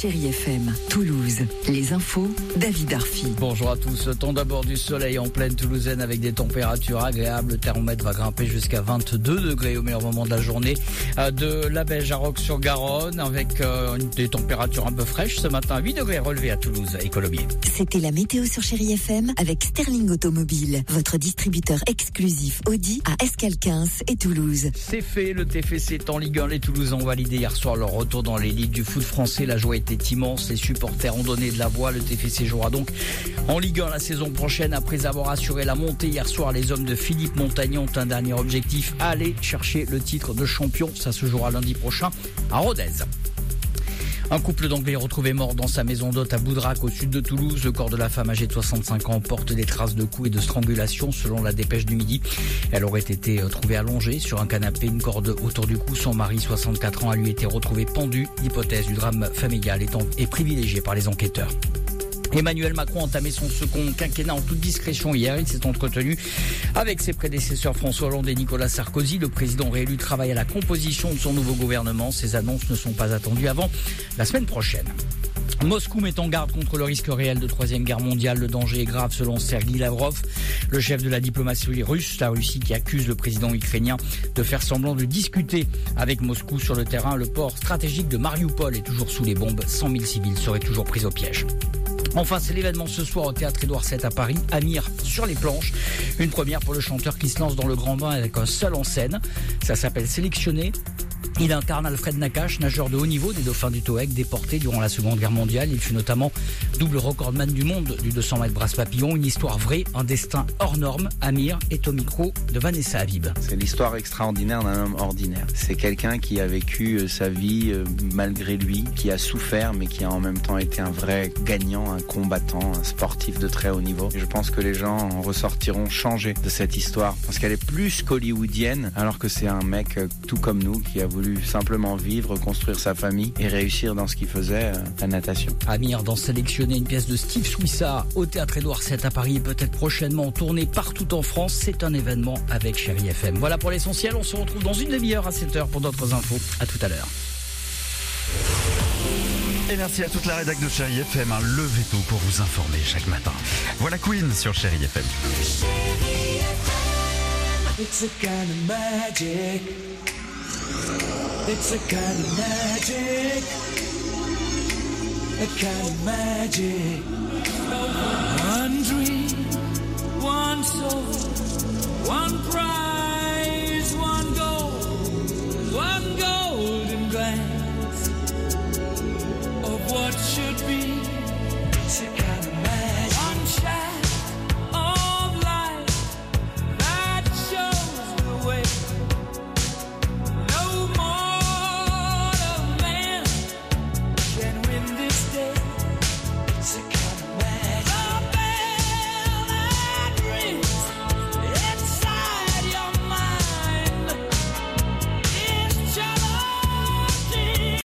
Chérie FM, Toulouse. Les infos, David Arfi. Bonjour à tous. Temps d'abord du soleil en pleine Toulousaine avec des températures agréables. Le thermomètre va grimper jusqu'à 22 degrés au meilleur moment de la journée. Euh, De la Belge à Roque-sur-Garonne avec euh, des températures un peu fraîches ce matin. 8 degrés relevés à Toulouse et Colombier. C'était la météo sur Chérie FM avec Sterling Automobile, votre distributeur exclusif Audi à Escalquins et Toulouse. C'est fait. Le TFC est en Ligue 1. Les Toulousains ont validé hier soir leur retour dans les ligues du foot français. La joie était immense. Les supporters ont donné de la voix. Le TFC jouera donc en Ligue 1 la saison prochaine. Après avoir assuré la montée hier soir, les hommes de Philippe Montagnon ont un dernier objectif. Aller chercher le titre de champion. Ça se jouera lundi prochain à Rodez. Un couple d'Anglais retrouvé mort dans sa maison d'hôte à Boudrac au sud de Toulouse. Le corps de la femme âgée de 65 ans porte des traces de coups et de strangulation selon la dépêche du midi. Elle aurait été euh, trouvée allongée sur un canapé, une corde autour du cou. Son mari, 64 ans, a lui été retrouvé pendu. L'hypothèse du drame familial étant est privilégiée par les enquêteurs. Emmanuel Macron a entamé son second quinquennat en toute discrétion hier. Il s'est entretenu avec ses prédécesseurs François Hollande et Nicolas Sarkozy. Le président réélu travaille à la composition de son nouveau gouvernement. Ces annonces ne sont pas attendues avant la semaine prochaine. Moscou met en garde contre le risque réel de troisième guerre mondiale. Le danger est grave selon Sergei Lavrov, le chef de la diplomatie russe. La Russie qui accuse le président ukrainien de faire semblant de discuter avec Moscou sur le terrain. Le port stratégique de Mariupol est toujours sous les bombes. 100 000 civils seraient toujours pris au piège. Enfin, c'est l'événement ce soir au théâtre Édouard VII à Paris. Amir sur les planches. Une première pour le chanteur qui se lance dans le grand bain avec un seul en scène. Ça s'appelle Sélectionné. Il incarne Alfred Nakache, nageur de haut niveau des dauphins du TOEC, déporté durant la Seconde Guerre mondiale. Il fut notamment double recordman du monde du 200 mètres brasse papillon. Une histoire vraie, un destin hors norme. Amir est au micro de Vanessa Habib. C'est l'histoire extraordinaire d'un homme ordinaire. C'est quelqu'un qui a vécu euh, sa vie euh, malgré lui, qui a souffert, mais qui a en même temps été un vrai gagnant, un combattant, un sportif de très haut niveau. Je pense que les gens en ressortiront changés de cette histoire, parce qu'elle est plus qu'hollywoodienne, alors que c'est un mec euh, tout comme nous qui a voulu simplement vivre, construire sa famille et réussir dans ce qu'il faisait, euh, la natation. Amir dans Sélectionner une pièce de Steve Swissa au théâtre Édouard VII à Paris et peut-être prochainement tournée partout en France. C'est un événement avec Chéri FM. Voilà pour l'essentiel. On se retrouve dans une demi-heure à 7h pour d'autres infos. À tout à l'heure. Et merci à toute la rédac de Chéri FM, un levé tôt pour vous informer chaque matin. Voilà Queen sur Chéri FM. It's a kind of magic. It's a kind of magic. A kind of magic. One dream,